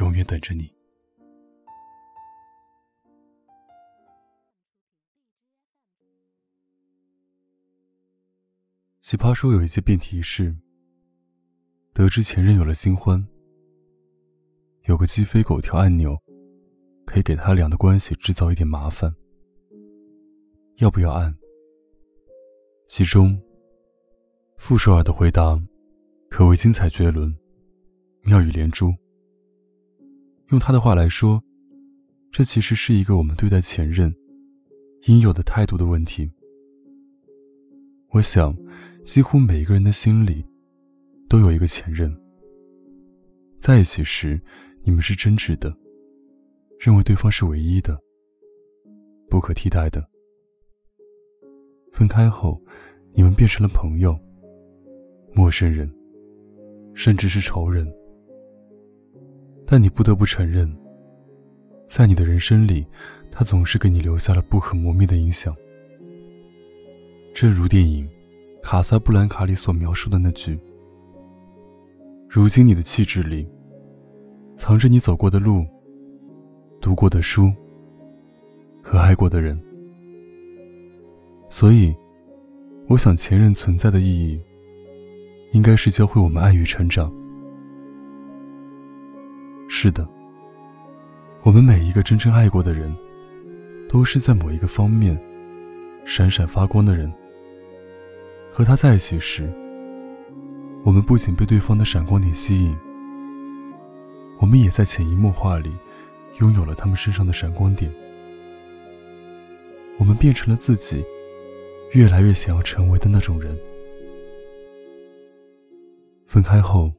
永远等着你。奇葩说有一些辩题是：得知前任有了新欢，有个鸡飞狗跳按钮，可以给他俩的关系制造一点麻烦，要不要按？其中，傅首尔的回答可谓精彩绝伦，妙语连珠。用他的话来说，这其实是一个我们对待前任应有的态度的问题。我想，几乎每一个人的心里都有一个前任。在一起时，你们是真挚的，认为对方是唯一的、不可替代的；分开后，你们变成了朋友、陌生人，甚至是仇人。但你不得不承认，在你的人生里，他总是给你留下了不可磨灭的影响。正如电影《卡萨布兰卡》里所描述的那句：“如今你的气质里，藏着你走过的路、读过的书和爱过的人。”所以，我想前任存在的意义，应该是教会我们爱与成长。是的，我们每一个真正爱过的人，都是在某一个方面闪闪发光的人。和他在一起时，我们不仅被对方的闪光点吸引，我们也在潜移默化里拥有了他们身上的闪光点。我们变成了自己越来越想要成为的那种人。分开后。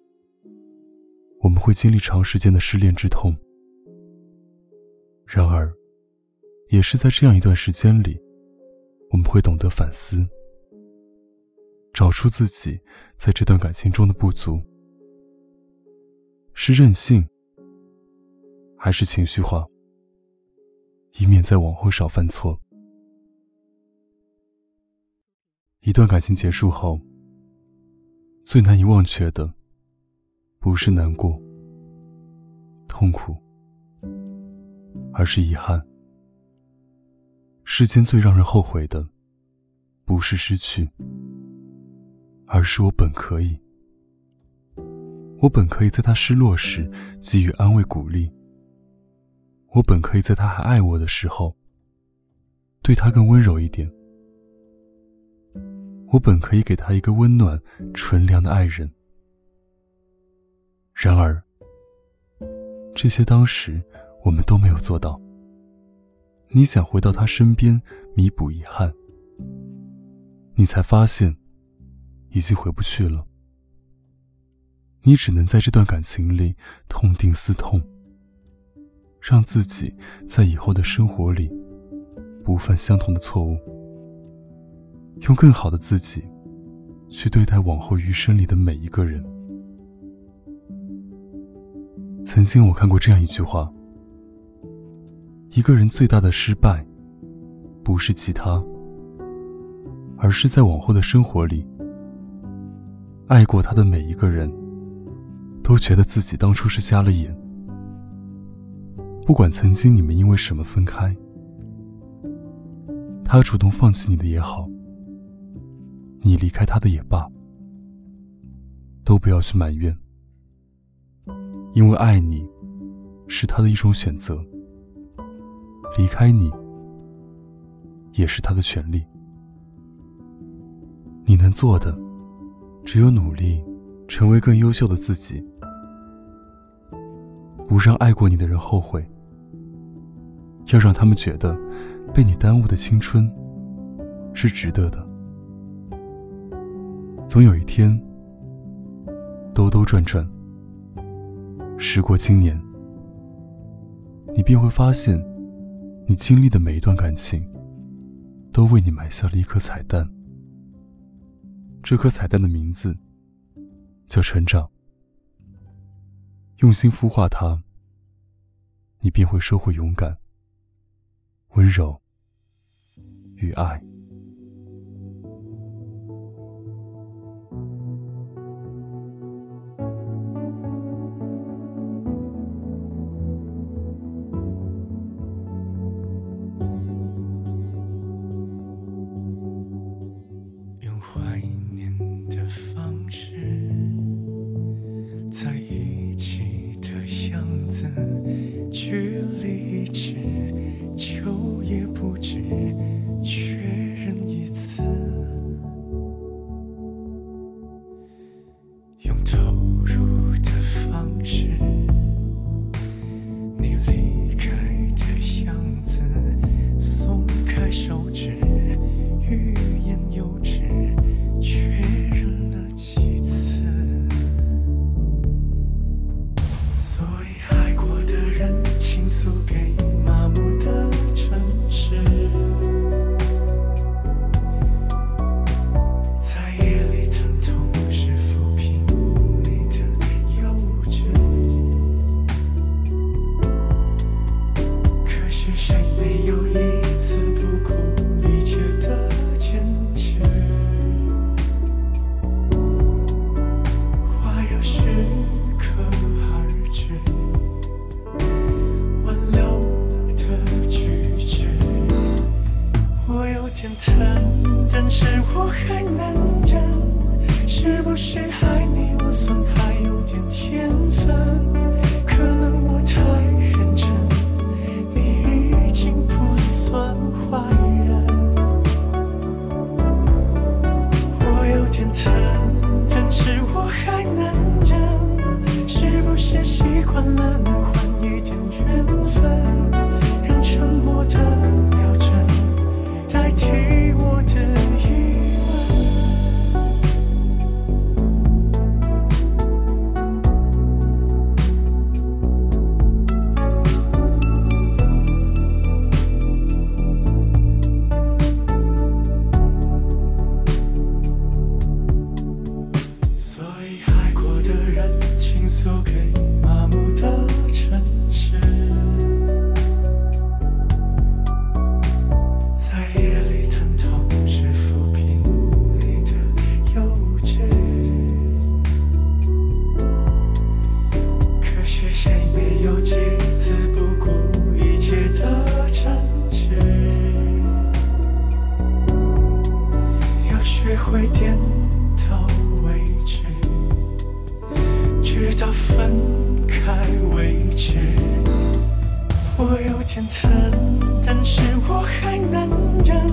我们会经历长时间的失恋之痛，然而，也是在这样一段时间里，我们会懂得反思，找出自己在这段感情中的不足，是任性，还是情绪化，以免在往后少犯错。一段感情结束后，最难以忘却的。不是难过、痛苦，而是遗憾。世间最让人后悔的，不是失去，而是我本可以。我本可以在他失落时给予安慰鼓励。我本可以在他还爱我的时候，对他更温柔一点。我本可以给他一个温暖、纯良的爱人。然而，这些当时我们都没有做到。你想回到他身边弥补遗憾，你才发现已经回不去了。你只能在这段感情里痛定思痛，让自己在以后的生活里不犯相同的错误，用更好的自己去对待往后余生里的每一个人。曾经我看过这样一句话：一个人最大的失败，不是其他，而是在往后的生活里，爱过他的每一个人，都觉得自己当初是瞎了眼。不管曾经你们因为什么分开，他主动放弃你的也好，你离开他的也罢，都不要去埋怨。因为爱你，是他的一种选择；离开你，也是他的权利。你能做的，只有努力，成为更优秀的自己，不让爱过你的人后悔，要让他们觉得，被你耽误的青春，是值得的。总有一天，兜兜转转。时过今年，你便会发现，你经历的每一段感情，都为你埋下了一颗彩蛋。这颗彩蛋的名字叫成长。用心孵化它，你便会收获勇敢、温柔与爱。是我还能忍，是不是爱你我算还有点天分？可能我太认真，你已经不算坏人。我有点疼，但是我还能忍，是不是习惯了？倾诉给麻木的城市。有点疼，但是我还能忍。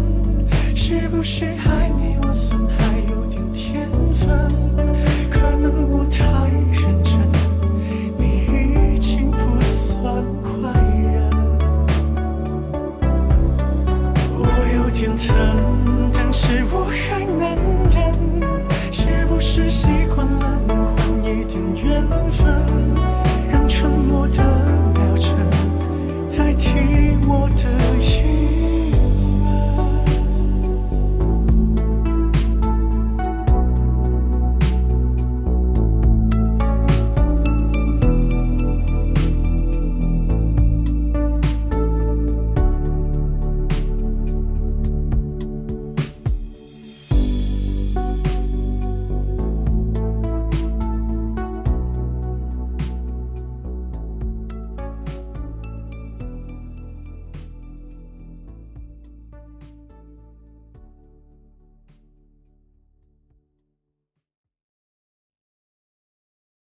是不是爱你？我算还有点天分，可能我太认真，你已经不算坏人。我有点疼，但是我还。